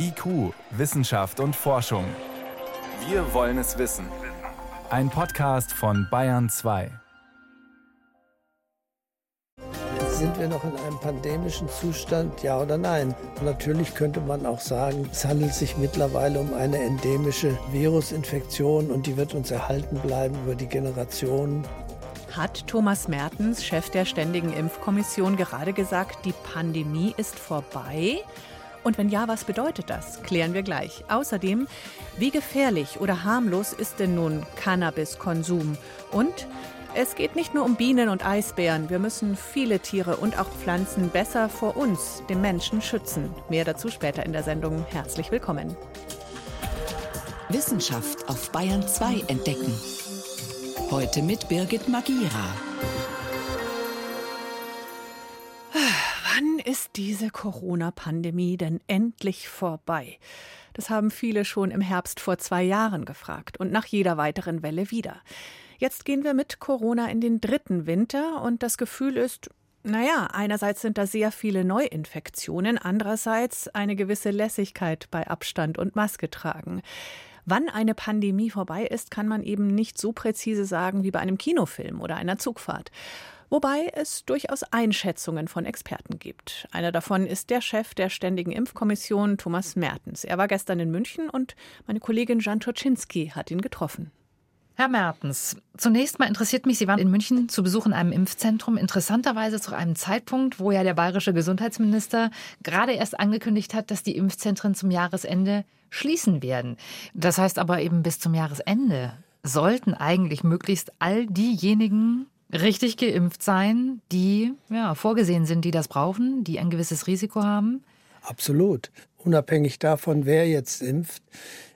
IQ, Wissenschaft und Forschung. Wir wollen es wissen. Ein Podcast von Bayern 2. Sind wir noch in einem pandemischen Zustand, ja oder nein? Natürlich könnte man auch sagen, es handelt sich mittlerweile um eine endemische Virusinfektion und die wird uns erhalten bleiben über die Generationen. Hat Thomas Mertens, Chef der Ständigen Impfkommission, gerade gesagt, die Pandemie ist vorbei? Und wenn ja, was bedeutet das? Klären wir gleich. Außerdem, wie gefährlich oder harmlos ist denn nun Cannabiskonsum? Und es geht nicht nur um Bienen und Eisbären. Wir müssen viele Tiere und auch Pflanzen besser vor uns, dem Menschen, schützen. Mehr dazu später in der Sendung. Herzlich willkommen. Wissenschaft auf Bayern 2 entdecken. Heute mit Birgit Magira. Ist diese Corona-Pandemie denn endlich vorbei? Das haben viele schon im Herbst vor zwei Jahren gefragt und nach jeder weiteren Welle wieder. Jetzt gehen wir mit Corona in den dritten Winter und das Gefühl ist, naja, einerseits sind da sehr viele Neuinfektionen, andererseits eine gewisse Lässigkeit bei Abstand und Maske tragen. Wann eine Pandemie vorbei ist, kann man eben nicht so präzise sagen wie bei einem Kinofilm oder einer Zugfahrt wobei es durchaus Einschätzungen von Experten gibt. Einer davon ist der Chef der Ständigen Impfkommission, Thomas Mertens. Er war gestern in München und meine Kollegin Jan Toczynski hat ihn getroffen. Herr Mertens, zunächst mal interessiert mich, Sie waren in München zu Besuch in einem Impfzentrum, interessanterweise zu einem Zeitpunkt, wo ja der bayerische Gesundheitsminister gerade erst angekündigt hat, dass die Impfzentren zum Jahresende schließen werden. Das heißt aber eben bis zum Jahresende sollten eigentlich möglichst all diejenigen richtig geimpft sein, die ja, vorgesehen sind, die das brauchen, die ein gewisses Risiko haben? Absolut. Unabhängig davon, wer jetzt impft,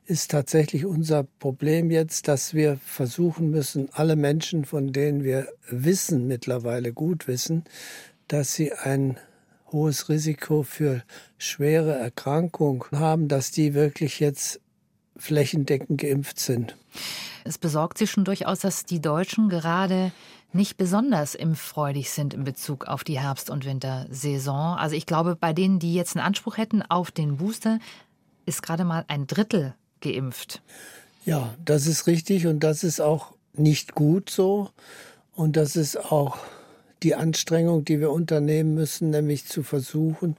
ist tatsächlich unser Problem jetzt, dass wir versuchen müssen, alle Menschen, von denen wir wissen, mittlerweile gut wissen, dass sie ein hohes Risiko für schwere Erkrankungen haben, dass die wirklich jetzt flächendeckend geimpft sind. Es besorgt Sie schon durchaus, dass die Deutschen gerade nicht besonders impffreudig sind in Bezug auf die Herbst- und Wintersaison. Also ich glaube, bei denen, die jetzt einen Anspruch hätten auf den Booster, ist gerade mal ein Drittel geimpft. Ja, das ist richtig und das ist auch nicht gut so. Und das ist auch die Anstrengung, die wir unternehmen müssen, nämlich zu versuchen,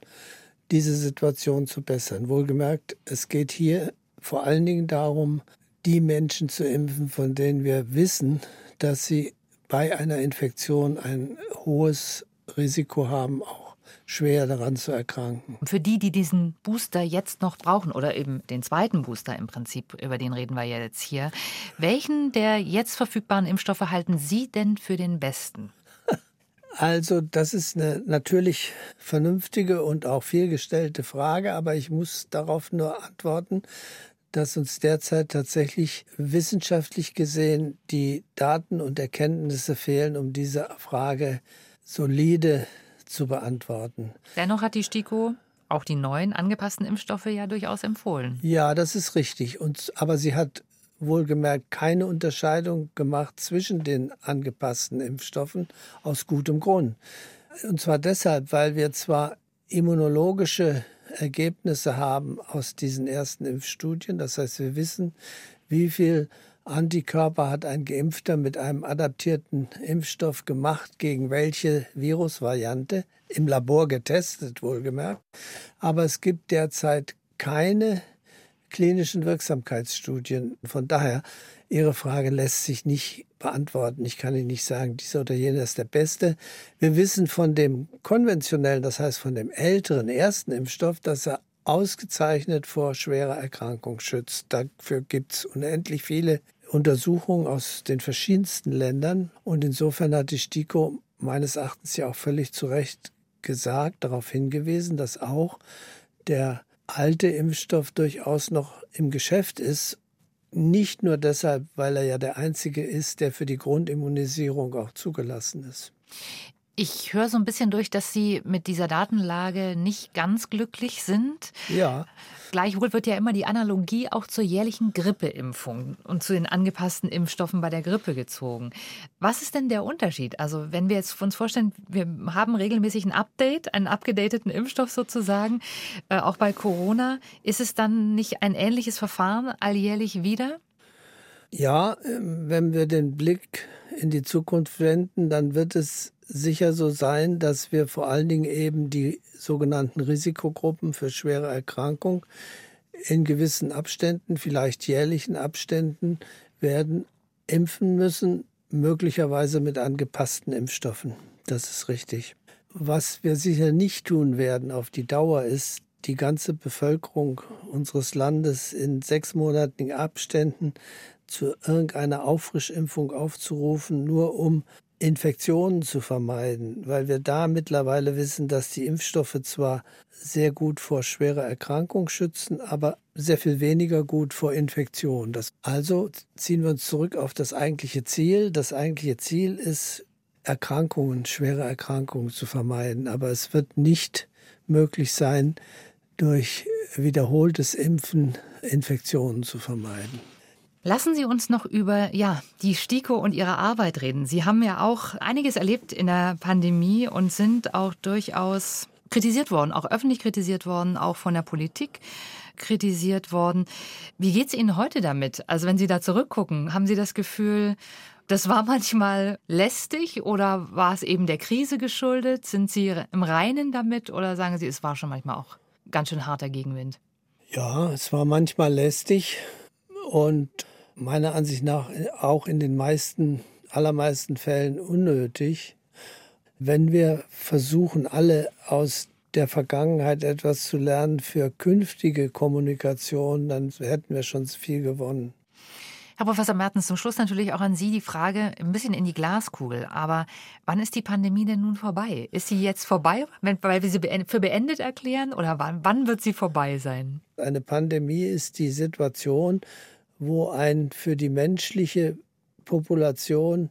diese Situation zu bessern. Wohlgemerkt, es geht hier vor allen Dingen darum, die Menschen zu impfen, von denen wir wissen, dass sie bei einer Infektion ein hohes Risiko haben, auch schwer daran zu erkranken. Für die, die diesen Booster jetzt noch brauchen oder eben den zweiten Booster im Prinzip, über den reden wir ja jetzt hier, welchen der jetzt verfügbaren Impfstoffe halten Sie denn für den besten? Also, das ist eine natürlich vernünftige und auch vielgestellte Frage, aber ich muss darauf nur antworten, dass uns derzeit tatsächlich wissenschaftlich gesehen die Daten und Erkenntnisse fehlen, um diese Frage solide zu beantworten. Dennoch hat die STIKO auch die neuen angepassten Impfstoffe ja durchaus empfohlen. Ja, das ist richtig. Und, aber sie hat wohlgemerkt keine Unterscheidung gemacht zwischen den angepassten Impfstoffen aus gutem Grund. Und zwar deshalb, weil wir zwar immunologische Ergebnisse haben aus diesen ersten Impfstudien. Das heißt, wir wissen, wie viel Antikörper hat ein Geimpfter mit einem adaptierten Impfstoff gemacht, gegen welche Virusvariante, im Labor getestet, wohlgemerkt. Aber es gibt derzeit keine klinischen Wirksamkeitsstudien. Von daher, Ihre Frage lässt sich nicht beantworten. Ich kann Ihnen nicht sagen, dieser oder jener ist der beste. Wir wissen von dem konventionellen, das heißt von dem älteren ersten Impfstoff, dass er ausgezeichnet vor schwerer Erkrankung schützt. Dafür gibt es unendlich viele Untersuchungen aus den verschiedensten Ländern. Und insofern hat die STIKO meines Erachtens ja auch völlig zu Recht gesagt, darauf hingewiesen, dass auch der alte Impfstoff durchaus noch im Geschäft ist. Nicht nur deshalb, weil er ja der einzige ist, der für die Grundimmunisierung auch zugelassen ist. Ich höre so ein bisschen durch, dass Sie mit dieser Datenlage nicht ganz glücklich sind. Ja. Gleichwohl wird ja immer die Analogie auch zur jährlichen Grippeimpfung und zu den angepassten Impfstoffen bei der Grippe gezogen. Was ist denn der Unterschied? Also wenn wir jetzt uns vorstellen, wir haben regelmäßig ein Update, einen abgedateten Impfstoff sozusagen, äh, auch bei Corona, ist es dann nicht ein ähnliches Verfahren alljährlich wieder? Ja, ähm, wenn wir den Blick in die Zukunft wenden, dann wird es sicher so sein, dass wir vor allen Dingen eben die sogenannten Risikogruppen für schwere Erkrankung in gewissen Abständen, vielleicht jährlichen Abständen, werden impfen müssen, möglicherweise mit angepassten Impfstoffen. Das ist richtig. Was wir sicher nicht tun werden auf die Dauer ist, die ganze Bevölkerung unseres Landes in sechsmonatigen Abständen zu irgendeiner Auffrischimpfung aufzurufen, nur um Infektionen zu vermeiden, weil wir da mittlerweile wissen, dass die Impfstoffe zwar sehr gut vor schwerer Erkrankung schützen, aber sehr viel weniger gut vor Infektion. Das, also ziehen wir uns zurück auf das eigentliche Ziel. Das eigentliche Ziel ist, Erkrankungen, schwere Erkrankungen zu vermeiden. Aber es wird nicht möglich sein, durch wiederholtes Impfen Infektionen zu vermeiden. Lassen Sie uns noch über ja, die STIKO und Ihre Arbeit reden. Sie haben ja auch einiges erlebt in der Pandemie und sind auch durchaus kritisiert worden, auch öffentlich kritisiert worden, auch von der Politik kritisiert worden. Wie geht es Ihnen heute damit? Also wenn Sie da zurückgucken, haben Sie das Gefühl, das war manchmal lästig oder war es eben der Krise geschuldet? Sind Sie im Reinen damit oder sagen Sie, es war schon manchmal auch ganz schön harter Gegenwind? Ja, es war manchmal lästig und meiner Ansicht nach auch in den meisten, allermeisten Fällen unnötig. Wenn wir versuchen, alle aus der Vergangenheit etwas zu lernen für künftige Kommunikation, dann hätten wir schon viel gewonnen. Herr Professor Mertens, zum Schluss natürlich auch an Sie die Frage ein bisschen in die Glaskugel. Aber wann ist die Pandemie denn nun vorbei? Ist sie jetzt vorbei, weil wir sie für beendet erklären? Oder wann, wann wird sie vorbei sein? Eine Pandemie ist die Situation, wo ein für die menschliche Population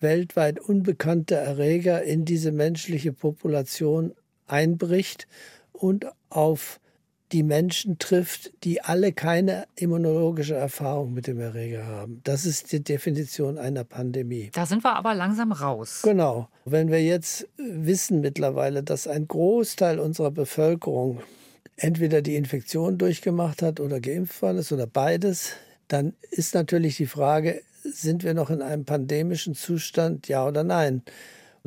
weltweit unbekannter Erreger in diese menschliche Population einbricht und auf die Menschen trifft, die alle keine immunologische Erfahrung mit dem Erreger haben. Das ist die Definition einer Pandemie. Da sind wir aber langsam raus. Genau. Wenn wir jetzt wissen mittlerweile, dass ein Großteil unserer Bevölkerung entweder die Infektion durchgemacht hat oder geimpft worden ist oder beides, dann ist natürlich die Frage, sind wir noch in einem pandemischen Zustand, ja oder nein?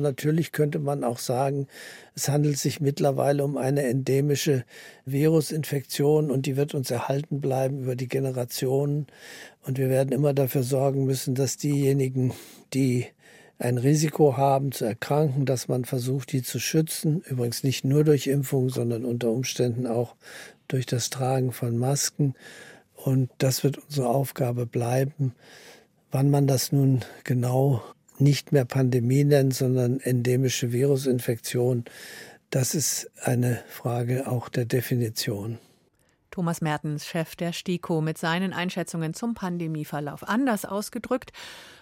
Natürlich könnte man auch sagen, es handelt sich mittlerweile um eine endemische Virusinfektion und die wird uns erhalten bleiben über die Generationen. Und wir werden immer dafür sorgen müssen, dass diejenigen, die ein Risiko haben zu erkranken, dass man versucht, die zu schützen. Übrigens nicht nur durch Impfung, sondern unter Umständen auch durch das Tragen von Masken. Und das wird unsere Aufgabe bleiben. Wann man das nun genau nicht mehr Pandemie nennt, sondern endemische Virusinfektion, das ist eine Frage auch der Definition. Thomas Mertens, Chef der STIKO, mit seinen Einschätzungen zum Pandemieverlauf. Anders ausgedrückt,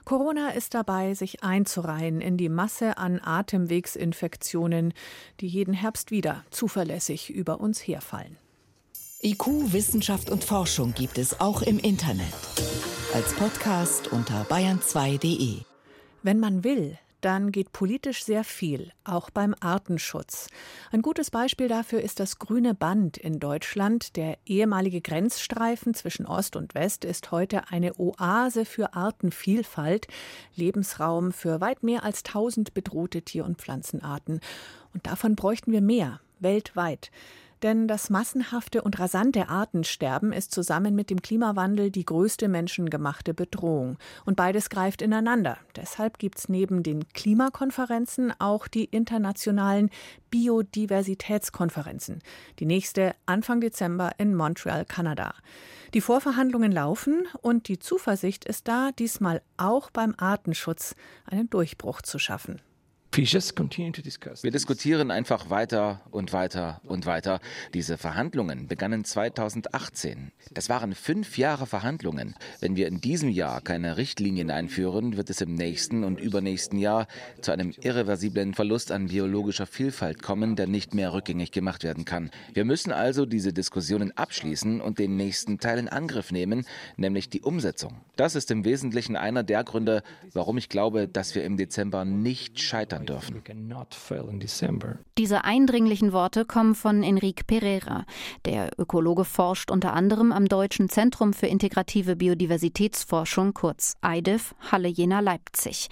Corona ist dabei, sich einzureihen in die Masse an Atemwegsinfektionen, die jeden Herbst wieder zuverlässig über uns herfallen. IQ, Wissenschaft und Forschung gibt es auch im Internet. Als Podcast unter bayern2.de. Wenn man will, dann geht politisch sehr viel, auch beim Artenschutz. Ein gutes Beispiel dafür ist das grüne Band in Deutschland. Der ehemalige Grenzstreifen zwischen Ost und West ist heute eine Oase für Artenvielfalt, Lebensraum für weit mehr als 1000 bedrohte Tier- und Pflanzenarten. Und davon bräuchten wir mehr, weltweit. Denn das massenhafte und rasante Artensterben ist zusammen mit dem Klimawandel die größte menschengemachte Bedrohung. Und beides greift ineinander. Deshalb gibt es neben den Klimakonferenzen auch die internationalen Biodiversitätskonferenzen. Die nächste Anfang Dezember in Montreal, Kanada. Die Vorverhandlungen laufen und die Zuversicht ist da, diesmal auch beim Artenschutz einen Durchbruch zu schaffen. Wir diskutieren einfach weiter und weiter und weiter. Diese Verhandlungen begannen 2018. Das waren fünf Jahre Verhandlungen. Wenn wir in diesem Jahr keine Richtlinien einführen, wird es im nächsten und übernächsten Jahr zu einem irreversiblen Verlust an biologischer Vielfalt kommen, der nicht mehr rückgängig gemacht werden kann. Wir müssen also diese Diskussionen abschließen und den nächsten Teil in Angriff nehmen, nämlich die Umsetzung. Das ist im Wesentlichen einer der Gründe, warum ich glaube, dass wir im Dezember nicht scheitern dürfen. Diese eindringlichen Worte kommen von Enrique Pereira. Der Ökologe forscht unter anderem am Deutschen Zentrum für integrative Biodiversitätsforschung, kurz EIDIF, Halle Jena Leipzig.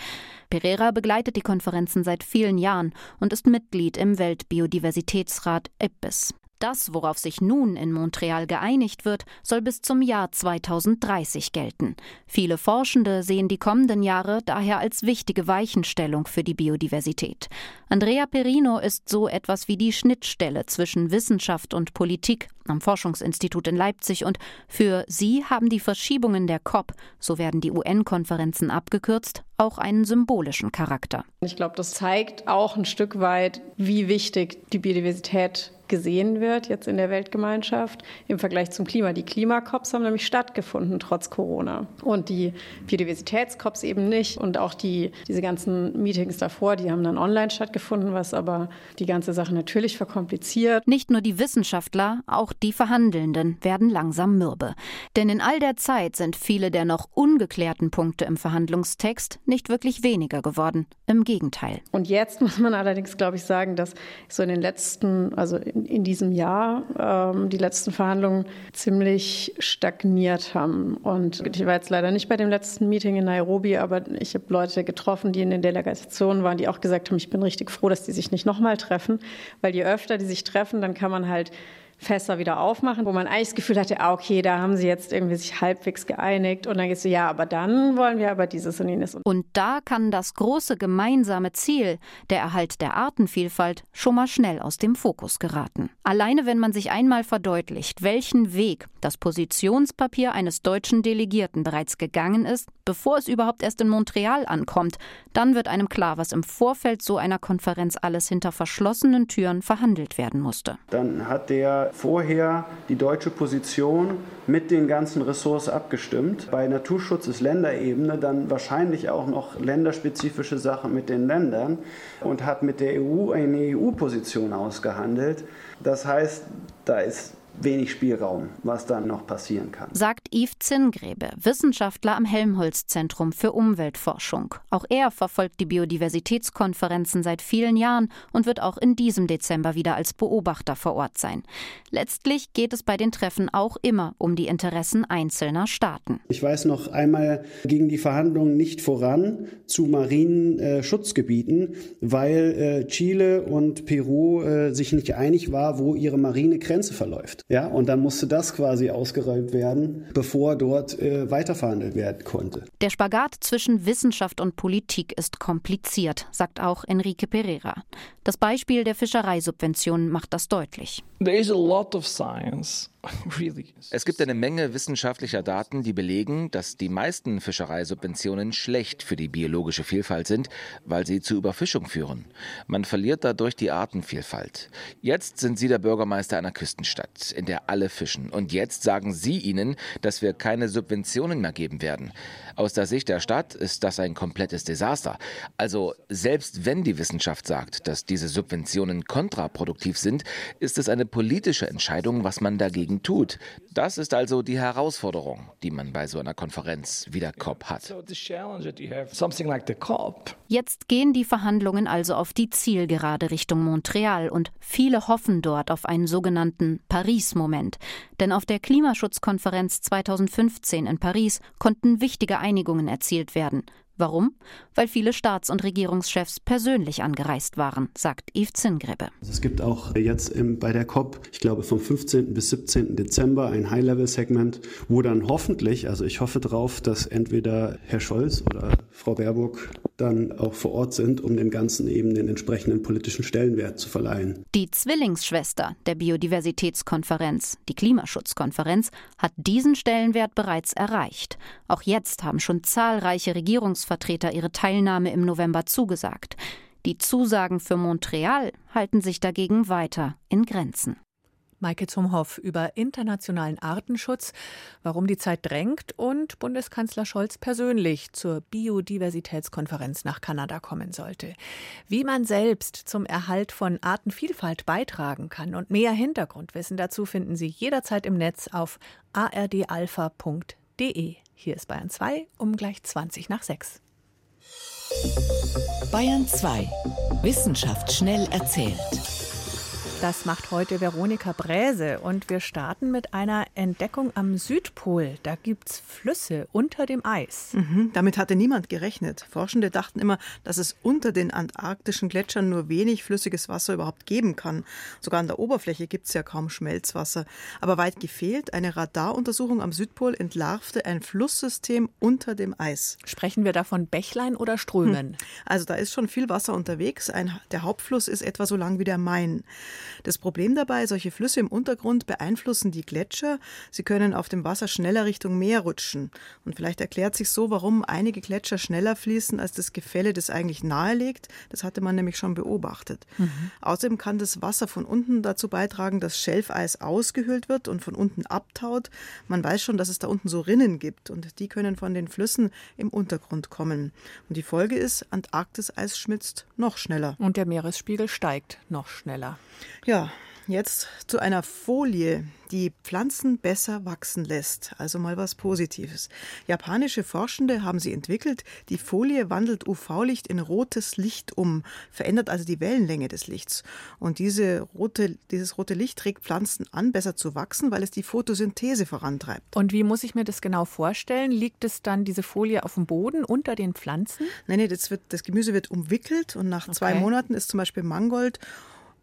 Pereira begleitet die Konferenzen seit vielen Jahren und ist Mitglied im Weltbiodiversitätsrat EPBIS. Das, worauf sich nun in Montreal geeinigt wird, soll bis zum Jahr 2030 gelten. Viele Forschende sehen die kommenden Jahre daher als wichtige Weichenstellung für die Biodiversität. Andrea Perino ist so etwas wie die Schnittstelle zwischen Wissenschaft und Politik am Forschungsinstitut in Leipzig und für sie haben die Verschiebungen der COP, so werden die UN-Konferenzen abgekürzt, auch einen symbolischen Charakter. Ich glaube, das zeigt auch ein Stück weit, wie wichtig die Biodiversität gesehen wird jetzt in der Weltgemeinschaft im Vergleich zum Klima. Die Klimakops haben nämlich stattgefunden trotz Corona und die Biodiversitätskops eben nicht und auch die diese ganzen Meetings davor, die haben dann online stattgefunden, was aber die ganze Sache natürlich verkompliziert. Nicht nur die Wissenschaftler, auch die Verhandelnden werden langsam mürbe, denn in all der Zeit sind viele der noch ungeklärten Punkte im Verhandlungstext nicht wirklich weniger geworden. Im Gegenteil. Und jetzt muss man allerdings, glaube ich, sagen, dass so in den letzten, also in, diesem Jahr, ähm, die letzten Verhandlungen ziemlich stagniert haben. Und ich war jetzt leider nicht bei dem letzten Meeting in Nairobi, aber ich habe Leute getroffen, die in den Delegationen waren, die auch gesagt haben, ich bin richtig froh, dass die sich nicht nochmal treffen, weil je öfter die sich treffen, dann kann man halt Fässer wieder aufmachen, wo man eigentlich das Gefühl hatte, ah, okay, da haben sie jetzt irgendwie sich halbwegs geeinigt und dann geht es so, ja, aber dann wollen wir aber dieses und jenes. Und da kann das große gemeinsame Ziel, der Erhalt der Artenvielfalt, schon mal schnell aus dem Fokus geraten. Alleine wenn man sich einmal verdeutlicht, welchen Weg das Positionspapier eines deutschen Delegierten bereits gegangen ist, bevor es überhaupt erst in Montreal ankommt, dann wird einem klar, was im Vorfeld so einer Konferenz alles hinter verschlossenen Türen verhandelt werden musste. Dann hat der vorher die deutsche Position mit den ganzen Ressorts abgestimmt. Bei Naturschutz ist Länderebene dann wahrscheinlich auch noch länderspezifische Sachen mit den Ländern und hat mit der EU eine EU-Position ausgehandelt. Das heißt, da ist wenig Spielraum, was dann noch passieren kann. Sagt Yves Zinngräbe, Wissenschaftler am Helmholtz-Zentrum für Umweltforschung. Auch er verfolgt die Biodiversitätskonferenzen seit vielen Jahren und wird auch in diesem Dezember wieder als Beobachter vor Ort sein. Letztlich geht es bei den Treffen auch immer um die Interessen einzelner Staaten. Ich weiß noch einmal gegen die Verhandlungen nicht voran zu marinen äh, Schutzgebieten, weil äh, Chile und Peru äh, sich nicht einig war, wo ihre marine Grenze verläuft. Ja, und dann musste das quasi ausgeräumt werden, bevor dort äh, weiterverhandelt werden konnte. Der Spagat zwischen Wissenschaft und Politik ist kompliziert, sagt auch Enrique Pereira. Das Beispiel der Fischereisubventionen macht das deutlich. Es gibt eine Menge wissenschaftlicher Daten, die belegen, dass die meisten Fischereisubventionen schlecht für die biologische Vielfalt sind, weil sie zu Überfischung führen. Man verliert dadurch die Artenvielfalt. Jetzt sind Sie der Bürgermeister einer Küstenstadt, in der alle fischen. Und jetzt sagen Sie ihnen, dass wir keine Subventionen mehr geben werden. Aus der Sicht der Stadt ist das ein komplettes Desaster. Also selbst wenn die Wissenschaft sagt, dass diese Subventionen kontraproduktiv sind, ist es eine politische Entscheidung, was man dagegen dagegen tut. Das ist also die Herausforderung, die man bei so einer Konferenz wie der COP hat. Jetzt gehen die Verhandlungen also auf die Zielgerade Richtung Montreal und viele hoffen dort auf einen sogenannten Paris-Moment. Denn auf der Klimaschutzkonferenz 2015 in Paris konnten wichtige Einigungen erzielt werden. Warum? Weil viele Staats- und Regierungschefs persönlich angereist waren, sagt Yves Zingrebe. Also es gibt auch jetzt im, bei der COP, ich glaube vom 15. bis 17. Dezember ein High-Level-Segment, wo dann hoffentlich, also ich hoffe darauf, dass entweder Herr Scholz oder Frau Baerbock dann auch vor Ort sind, um dem Ganzen eben den entsprechenden politischen Stellenwert zu verleihen. Die Zwillingsschwester der Biodiversitätskonferenz, die Klimaschutzkonferenz, hat diesen Stellenwert bereits erreicht. Auch jetzt haben schon zahlreiche Regierungs Vertreter ihre Teilnahme im November zugesagt. Die Zusagen für Montreal halten sich dagegen weiter in Grenzen. Maike Zumhoff über internationalen Artenschutz, warum die Zeit drängt und Bundeskanzler Scholz persönlich zur Biodiversitätskonferenz nach Kanada kommen sollte. Wie man selbst zum Erhalt von Artenvielfalt beitragen kann und mehr Hintergrundwissen dazu finden Sie jederzeit im Netz auf ardalpha.de. Hier ist Bayern 2 um gleich 20 nach 6. Bayern 2. Wissenschaft schnell erzählt. Das macht heute Veronika Bräse und wir starten mit einer Entdeckung am Südpol. Da gibt es Flüsse unter dem Eis. Mhm, damit hatte niemand gerechnet. Forschende dachten immer, dass es unter den antarktischen Gletschern nur wenig flüssiges Wasser überhaupt geben kann. Sogar an der Oberfläche gibt es ja kaum Schmelzwasser. Aber weit gefehlt, eine Radaruntersuchung am Südpol entlarvte ein Flusssystem unter dem Eis. Sprechen wir da von Bächlein oder Strömen? Hm. Also da ist schon viel Wasser unterwegs. Ein, der Hauptfluss ist etwa so lang wie der Main. Das Problem dabei, solche Flüsse im Untergrund beeinflussen die Gletscher. Sie können auf dem Wasser schneller Richtung Meer rutschen. Und vielleicht erklärt sich so, warum einige Gletscher schneller fließen, als das Gefälle das eigentlich nahelegt. Das hatte man nämlich schon beobachtet. Mhm. Außerdem kann das Wasser von unten dazu beitragen, dass Schelfeis ausgehöhlt wird und von unten abtaut. Man weiß schon, dass es da unten so Rinnen gibt und die können von den Flüssen im Untergrund kommen. Und die Folge ist, Antarktiseis schmilzt noch schneller. Und der Meeresspiegel steigt noch schneller. Ja, jetzt zu einer Folie, die Pflanzen besser wachsen lässt. Also mal was Positives. Japanische Forschende haben sie entwickelt. Die Folie wandelt UV-Licht in rotes Licht um, verändert also die Wellenlänge des Lichts. Und diese rote, dieses rote Licht trägt Pflanzen an, besser zu wachsen, weil es die Photosynthese vorantreibt. Und wie muss ich mir das genau vorstellen? Liegt es dann diese Folie auf dem Boden unter den Pflanzen? Nein, nein, das, wird, das Gemüse wird umwickelt und nach okay. zwei Monaten ist zum Beispiel Mangold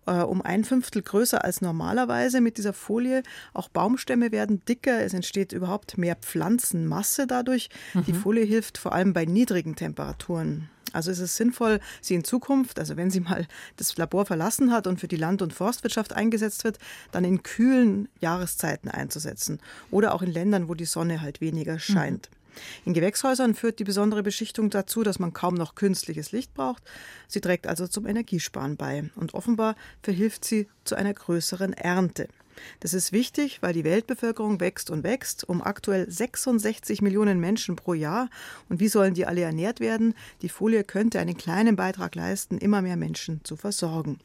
äh, um ein Fünftel größer als normalerweise mit dieser Folie. Auch Baumstämme werden dicker, es entsteht überhaupt mehr Pflanzenmasse dadurch. Mhm. Die Folie hilft vor allem bei niedrigen Temperaturen. Also ist es sinnvoll, sie in Zukunft, also wenn sie mal das Labor verlassen hat und für die Land- und Forstwirtschaft eingesetzt wird, dann in kühlen Jahreszeiten einzusetzen oder auch in Ländern, wo die Sonne halt weniger scheint. Mhm. In Gewächshäusern führt die besondere Beschichtung dazu, dass man kaum noch künstliches Licht braucht. Sie trägt also zum Energiesparen bei und offenbar verhilft sie zu einer größeren Ernte. Das ist wichtig, weil die Weltbevölkerung wächst und wächst, um aktuell 66 Millionen Menschen pro Jahr. Und wie sollen die alle ernährt werden? Die Folie könnte einen kleinen Beitrag leisten, immer mehr Menschen zu versorgen.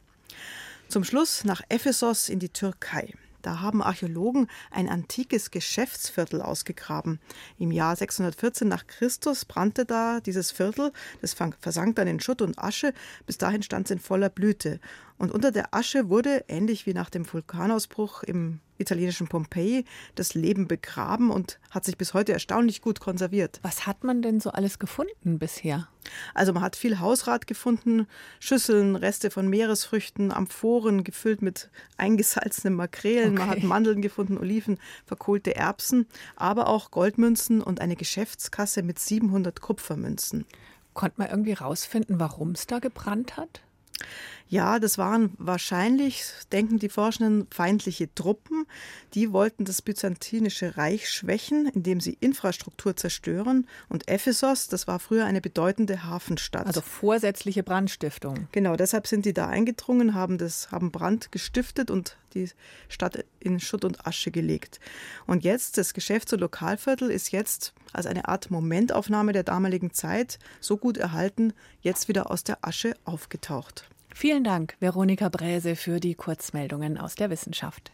Zum Schluss nach Ephesos in die Türkei. Da haben Archäologen ein antikes Geschäftsviertel ausgegraben. Im Jahr 614 nach Christus brannte da dieses Viertel, das versank dann in Schutt und Asche. Bis dahin stand es in voller Blüte. Und unter der Asche wurde, ähnlich wie nach dem Vulkanausbruch im italienischen Pompeji, das Leben begraben und hat sich bis heute erstaunlich gut konserviert. Was hat man denn so alles gefunden bisher? Also man hat viel Hausrat gefunden, Schüsseln, Reste von Meeresfrüchten, Amphoren gefüllt mit eingesalzenen Makrelen, okay. man hat Mandeln gefunden, Oliven, verkohlte Erbsen, aber auch Goldmünzen und eine Geschäftskasse mit 700 Kupfermünzen. Konnte man irgendwie rausfinden, warum es da gebrannt hat? Ja, das waren wahrscheinlich, denken die Forschenden, feindliche Truppen. Die wollten das byzantinische Reich schwächen, indem sie Infrastruktur zerstören. Und Ephesos, das war früher eine bedeutende Hafenstadt. Also vorsätzliche Brandstiftung. Genau, deshalb sind die da eingedrungen, haben, das, haben Brand gestiftet und die Stadt in Schutt und Asche gelegt. Und jetzt, das Geschäfts- und Lokalviertel ist jetzt als eine Art Momentaufnahme der damaligen Zeit so gut erhalten, jetzt wieder aus der Asche aufgetaucht. Vielen Dank, Veronika Bräse, für die Kurzmeldungen aus der Wissenschaft.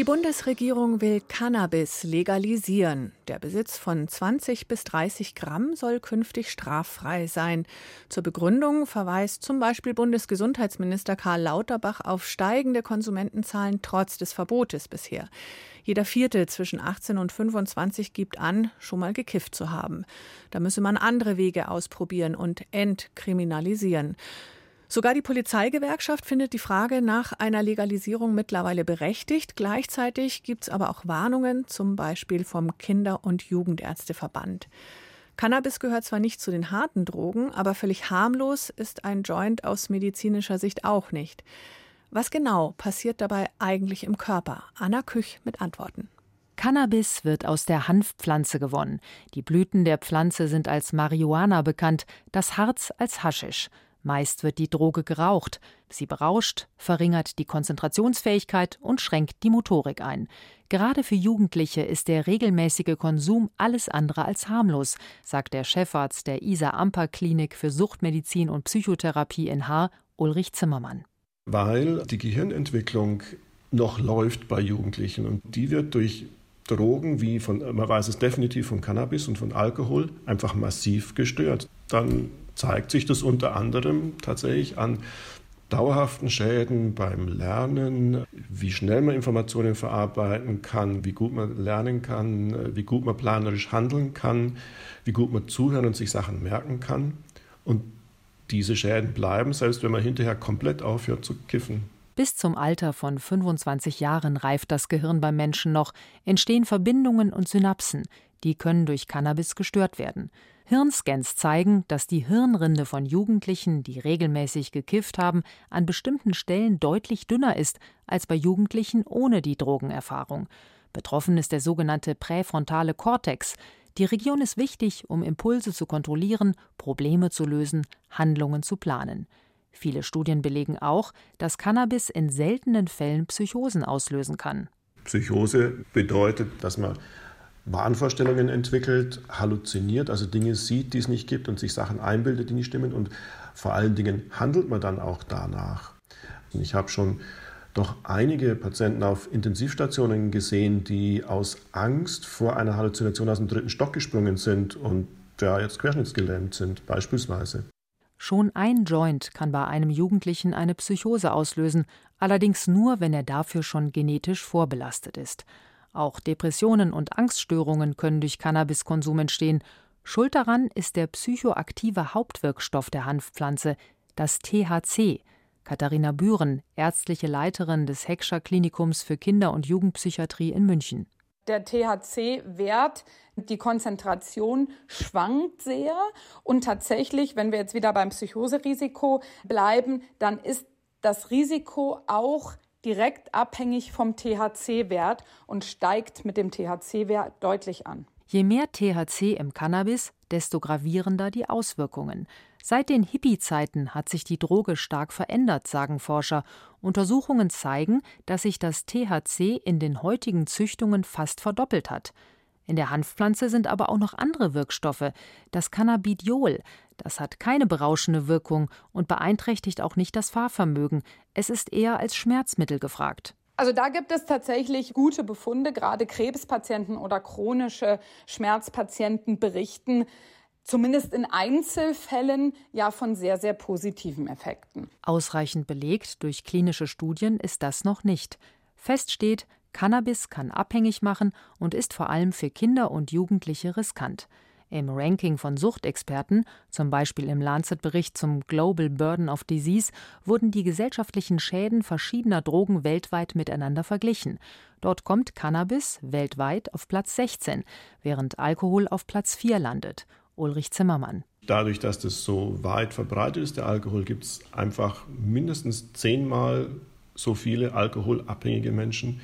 Die Bundesregierung will Cannabis legalisieren. Der Besitz von 20 bis 30 Gramm soll künftig straffrei sein. Zur Begründung verweist zum Beispiel Bundesgesundheitsminister Karl Lauterbach auf steigende Konsumentenzahlen trotz des Verbotes bisher. Jeder Vierte zwischen 18 und 25 gibt an, schon mal gekifft zu haben. Da müsse man andere Wege ausprobieren und entkriminalisieren. Sogar die Polizeigewerkschaft findet die Frage nach einer Legalisierung mittlerweile berechtigt. Gleichzeitig gibt es aber auch Warnungen, zum Beispiel vom Kinder- und Jugendärzteverband. Cannabis gehört zwar nicht zu den harten Drogen, aber völlig harmlos ist ein Joint aus medizinischer Sicht auch nicht. Was genau passiert dabei eigentlich im Körper? Anna Küch mit Antworten. Cannabis wird aus der Hanfpflanze gewonnen. Die Blüten der Pflanze sind als Marihuana bekannt, das Harz als Haschisch. Meist wird die Droge geraucht. Sie berauscht, verringert die Konzentrationsfähigkeit und schränkt die Motorik ein. Gerade für Jugendliche ist der regelmäßige Konsum alles andere als harmlos, sagt der Chefarzt der Isa Amper Klinik für Suchtmedizin und Psychotherapie in Haar, Ulrich Zimmermann. Weil die Gehirnentwicklung noch läuft bei Jugendlichen und die wird durch Drogen wie von, man weiß es definitiv von Cannabis und von Alkohol, einfach massiv gestört. Dann zeigt sich das unter anderem tatsächlich an dauerhaften Schäden beim Lernen, wie schnell man Informationen verarbeiten kann, wie gut man lernen kann, wie gut man planerisch handeln kann, wie gut man zuhören und sich Sachen merken kann. Und diese Schäden bleiben, selbst wenn man hinterher komplett aufhört zu kiffen. Bis zum Alter von 25 Jahren reift das Gehirn beim Menschen noch, entstehen Verbindungen und Synapsen, die können durch Cannabis gestört werden. Hirnscans zeigen, dass die Hirnrinde von Jugendlichen, die regelmäßig gekifft haben, an bestimmten Stellen deutlich dünner ist als bei Jugendlichen ohne die Drogenerfahrung. Betroffen ist der sogenannte präfrontale Kortex. Die Region ist wichtig, um Impulse zu kontrollieren, Probleme zu lösen, Handlungen zu planen. Viele Studien belegen auch, dass Cannabis in seltenen Fällen Psychosen auslösen kann. Psychose bedeutet, dass man Wahnvorstellungen entwickelt, halluziniert, also Dinge sieht, die es nicht gibt und sich Sachen einbildet, die nicht stimmen und vor allen Dingen handelt man dann auch danach. Und ich habe schon doch einige Patienten auf Intensivstationen gesehen, die aus Angst vor einer Halluzination aus dem dritten Stock gesprungen sind und ja jetzt querschnittsgelähmt sind, beispielsweise. Schon ein Joint kann bei einem Jugendlichen eine Psychose auslösen, allerdings nur, wenn er dafür schon genetisch vorbelastet ist. Auch Depressionen und Angststörungen können durch Cannabiskonsum entstehen. Schuld daran ist der psychoaktive Hauptwirkstoff der Hanfpflanze, das THC. Katharina Bühren, ärztliche Leiterin des Heckscher Klinikums für Kinder- und Jugendpsychiatrie in München. Der THC-Wert, die Konzentration schwankt sehr. Und tatsächlich, wenn wir jetzt wieder beim Psychoserisiko bleiben, dann ist das Risiko auch direkt abhängig vom THC-Wert und steigt mit dem THC-Wert deutlich an. Je mehr THC im Cannabis, desto gravierender die Auswirkungen. Seit den Hippie-Zeiten hat sich die Droge stark verändert, sagen Forscher. Untersuchungen zeigen, dass sich das THC in den heutigen Züchtungen fast verdoppelt hat. In der Hanfpflanze sind aber auch noch andere Wirkstoffe. Das Cannabidiol, das hat keine berauschende Wirkung und beeinträchtigt auch nicht das Fahrvermögen. Es ist eher als Schmerzmittel gefragt. Also da gibt es tatsächlich gute Befunde. Gerade Krebspatienten oder chronische Schmerzpatienten berichten, zumindest in Einzelfällen ja von sehr, sehr positiven Effekten. Ausreichend belegt durch klinische Studien ist das noch nicht. Fest steht, Cannabis kann abhängig machen und ist vor allem für Kinder und Jugendliche riskant. Im Ranking von Suchtexperten, zum Beispiel im Lancet-Bericht zum Global Burden of Disease, wurden die gesellschaftlichen Schäden verschiedener Drogen weltweit miteinander verglichen. Dort kommt Cannabis weltweit auf Platz 16, während Alkohol auf Platz 4 landet. Ulrich Zimmermann. Dadurch, dass das so weit verbreitet ist, der Alkohol, gibt es einfach mindestens zehnmal so viele alkoholabhängige Menschen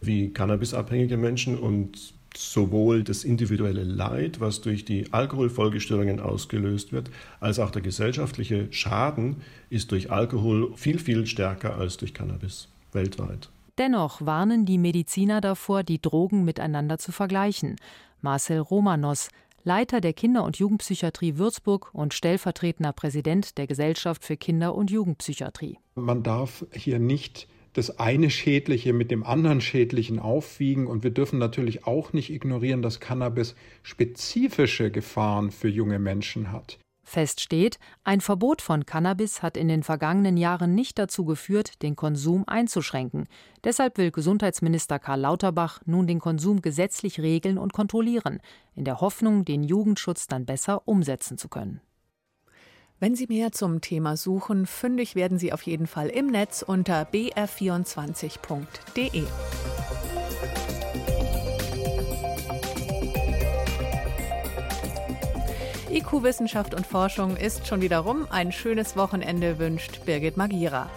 wie cannabisabhängige Menschen und sowohl das individuelle Leid, was durch die Alkoholfolgestörungen ausgelöst wird, als auch der gesellschaftliche Schaden ist durch Alkohol viel, viel stärker als durch Cannabis weltweit. Dennoch warnen die Mediziner davor, die Drogen miteinander zu vergleichen. Marcel Romanos, Leiter der Kinder- und Jugendpsychiatrie Würzburg und stellvertretender Präsident der Gesellschaft für Kinder- und Jugendpsychiatrie. Man darf hier nicht das eine Schädliche mit dem anderen Schädlichen aufwiegen. Und wir dürfen natürlich auch nicht ignorieren, dass Cannabis spezifische Gefahren für junge Menschen hat. Fest steht, ein Verbot von Cannabis hat in den vergangenen Jahren nicht dazu geführt, den Konsum einzuschränken. Deshalb will Gesundheitsminister Karl Lauterbach nun den Konsum gesetzlich regeln und kontrollieren, in der Hoffnung, den Jugendschutz dann besser umsetzen zu können. Wenn Sie mehr zum Thema suchen, fündig werden Sie auf jeden Fall im Netz unter br24.de. IQ Wissenschaft und Forschung ist schon wieder rum. Ein schönes Wochenende wünscht Birgit Magira.